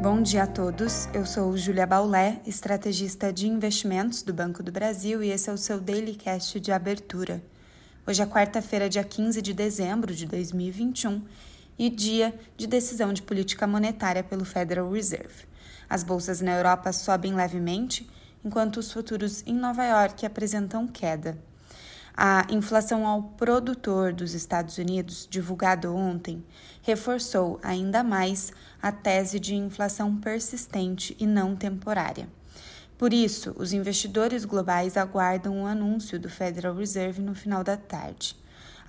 Bom dia a todos. Eu sou Julia Baulé, estrategista de investimentos do Banco do Brasil e esse é o seu Daily Cast de abertura. Hoje é quarta-feira, dia 15 de dezembro de 2021 e dia de decisão de política monetária pelo Federal Reserve. As bolsas na Europa sobem levemente, enquanto os futuros em Nova York apresentam queda. A inflação ao produtor dos Estados Unidos, divulgado ontem, reforçou ainda mais a tese de inflação persistente e não temporária. Por isso, os investidores globais aguardam o anúncio do Federal Reserve no final da tarde.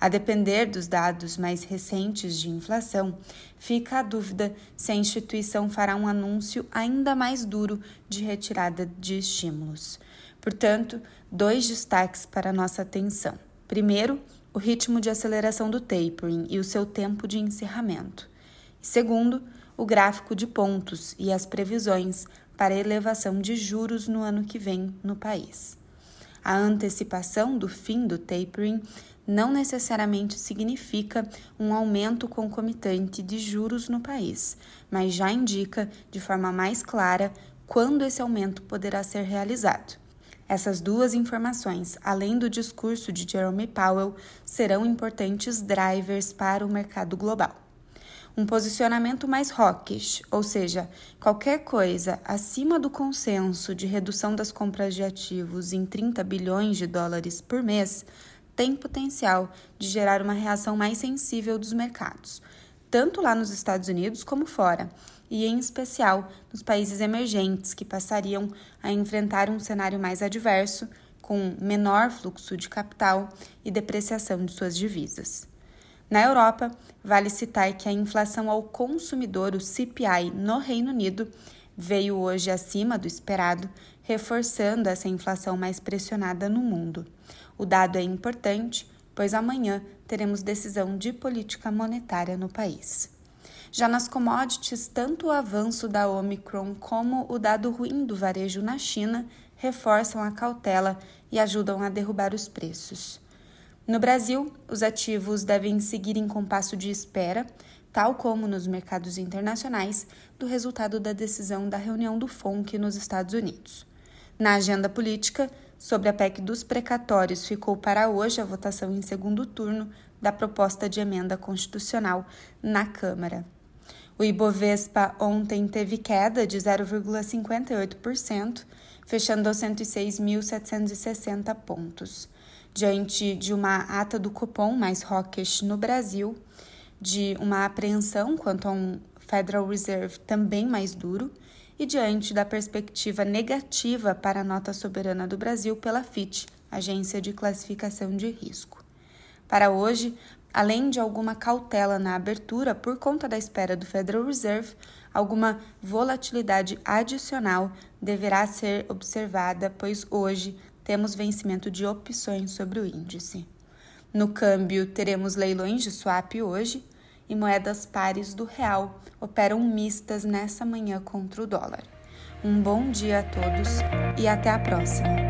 A depender dos dados mais recentes de inflação, fica a dúvida se a instituição fará um anúncio ainda mais duro de retirada de estímulos. Portanto, dois destaques para nossa atenção. Primeiro, o ritmo de aceleração do tapering e o seu tempo de encerramento. E segundo, o gráfico de pontos e as previsões para elevação de juros no ano que vem no país. A antecipação do fim do tapering não necessariamente significa um aumento concomitante de juros no país, mas já indica de forma mais clara quando esse aumento poderá ser realizado. Essas duas informações, além do discurso de Jerome Powell, serão importantes drivers para o mercado global. Um posicionamento mais hawkish, ou seja, qualquer coisa acima do consenso de redução das compras de ativos em 30 bilhões de dólares por mês, tem potencial de gerar uma reação mais sensível dos mercados, tanto lá nos Estados Unidos como fora, e em especial nos países emergentes que passariam a enfrentar um cenário mais adverso, com menor fluxo de capital e depreciação de suas divisas. Na Europa, vale citar que a inflação ao consumidor, o CPI, no Reino Unido, veio hoje acima do esperado, reforçando essa inflação mais pressionada no mundo. O dado é importante, pois amanhã teremos decisão de política monetária no país. Já nas commodities, tanto o avanço da Omicron como o dado ruim do varejo na China reforçam a cautela e ajudam a derrubar os preços. No Brasil, os ativos devem seguir em compasso de espera, tal como nos mercados internacionais, do resultado da decisão da reunião do FONC nos Estados Unidos. Na agenda política, sobre a PEC dos precatórios, ficou para hoje a votação em segundo turno da proposta de emenda constitucional na Câmara. O Ibovespa ontem teve queda de 0,58%, fechando aos 106.760 pontos. Diante de uma ata do cupom mais hawkish no Brasil, de uma apreensão quanto a um Federal Reserve também mais duro e diante da perspectiva negativa para a nota soberana do Brasil pela FIT, Agência de Classificação de Risco. Para hoje, Além de alguma cautela na abertura por conta da espera do Federal Reserve, alguma volatilidade adicional deverá ser observada, pois hoje temos vencimento de opções sobre o índice. No câmbio, teremos leilões de swap hoje e moedas pares do real operam mistas nessa manhã contra o dólar. Um bom dia a todos e até a próxima!